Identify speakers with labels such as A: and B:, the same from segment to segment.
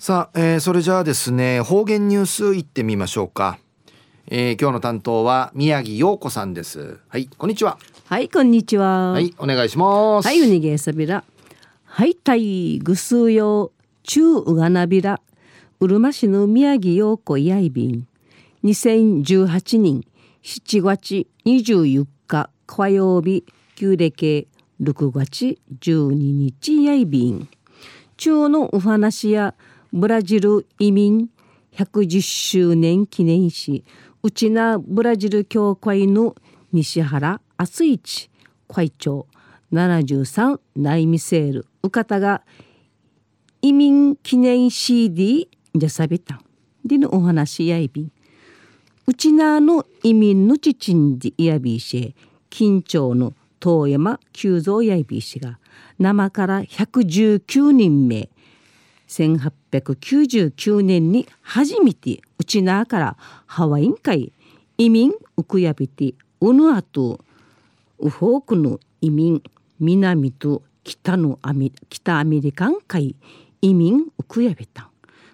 A: さあ、えー、それじゃあですね方言ニュースいってみましょうか、えー、今日の担当は宮城陽子さんです。はいこんにちは。
B: はいこんにちは。
A: はいお願いします。
B: はいうにげさびら。はいたいぐすうよ中うがなびら。うるま市の宮城陽子やいびん。2018年7月24日火曜日旧暦6月12日やいびん。中のお話やブラジル移民110周年記念しうちなブラジル協会の西原敦一会長。73内ミセール。うかたが移民記念 CD じゃさびたんでのお話やいびんうちなの移民のちちんじやびし緊張の遠山久蔵やいびしが生から119人目。1899年に初めてうちなからハワイン会移民ウクヤビティウヌアトウフォークの移民南と北のアメ北アメリカン会移民ウクヤビタン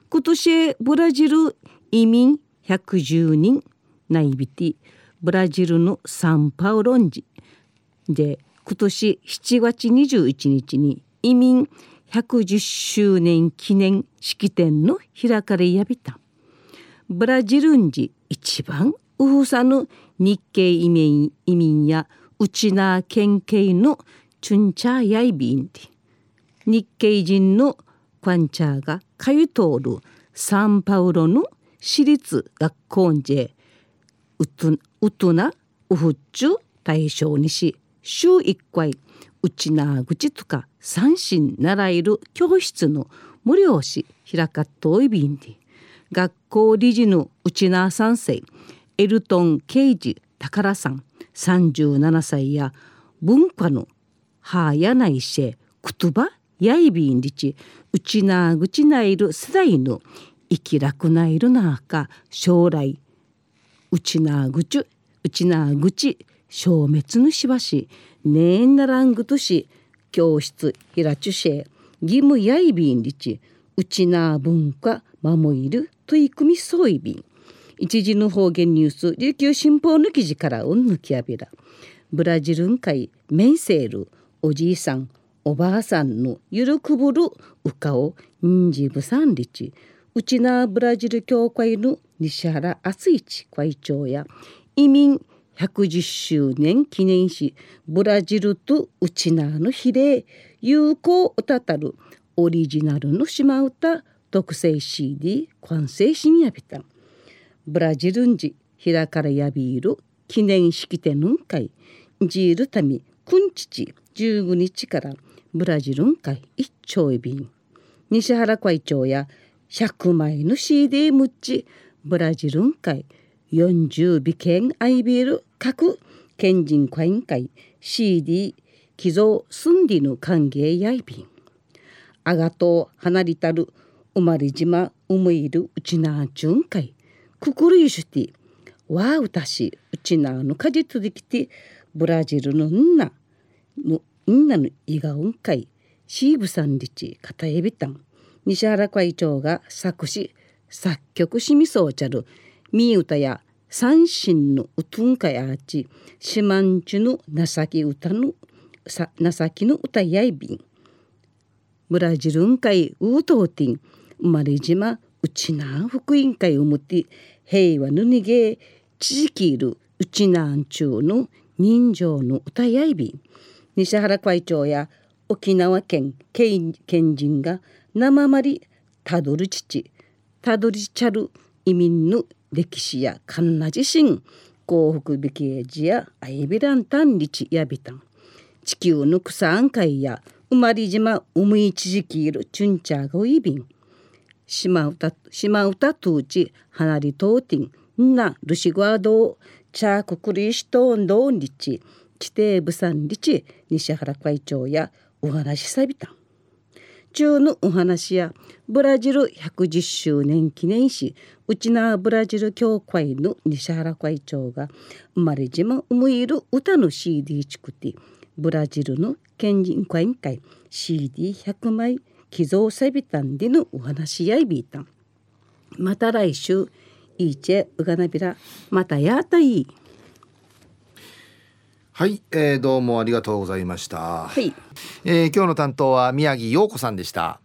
B: 今年ブラジル移民110人内ビティブラジルのサンパウロンジ。で今年7月21日に移民110周年記念式典の開かれやびた。ブラジル人一番ウフサの日系移民移民やウチナー県警のチュンチャーヤイビンティ。日系人のクワンチャーが通い通るサンパウロの私立学校でウトウトナウフチュ対象にし週1回うちなぐちとか三振習える教室の無料し開かっといびんで学校理事のうちな三世エルトン・ケイジ宝さん37歳や文化のはやないし言葉やいびんりちうちなぐちないる世代の生きらくないるなか将来うちなぐちうちなぐち消滅のしばしねえならんぐとし教室ひらちゅしえ義務やいびんりちうちな文化守いる取り組みそういびん。一時の方言ニュース琉球新報の記事からうんぬきやびら。ブラジルン会メンセールおじいさんおばあさんのゆるくぶるうかをんじぶさんりち。うちなブラジル協会の西原敦一会長や移民110周年記念しブラジルとウチナーの比例有効歌たたるオリジナルの島歌特製 CD 完成しみやびた。ブラジルンジ開かれやびる記念式典の会ジールタミくんちち15日からブラジルン会一丁いびん。西原会長や100枚の CD むっちブラジルン会40美県アイビール各県人会員会 CD 寄贈すんりの歓迎やいびん。あがとう離りたる生まれ島うむいるうちなじゅんかいくくるいしゅてわうたしうちなのかじつできてブラジルのんなのんなのいがうんかいシーブさんりちかたえびたん。西原会長が作詞作曲しみそうちゃる。み歌や三神のうとんかやあち四万十の情き歌のさ情きの歌やいびん。ブラジルんかいうとうてん生まれ島うちな福音会をもって平和のにげちじきいるうちなんちゅうの人情の歌やいびん。西原会長や沖縄県県県人が生まりたどる父たどりちゃる移民の歴史やカンナ自身幸福美形寺やアイビランタンリチやびたん地球の草案会や生まれ島うむいちじきいるチュンチャーゴイビン島歌島歌とうち離りとうてんなルシグアドチャーククリシトーンドーンリチ地底部産リチ西原会長やお話しさびたん中のお話やブラジル110周年記念しうちなブラジル協会の西原会長が生まれ島うむいる歌の CD チクティブラジルの県人会員会 CD100 枚寄贈せびたんでのお話やいびいた。んまた来週いいちえうがなびらまたやたい。
A: はい、えー、どうもありがとうございました、
B: はい。
A: えー今日の担当は宮城陽子さんでした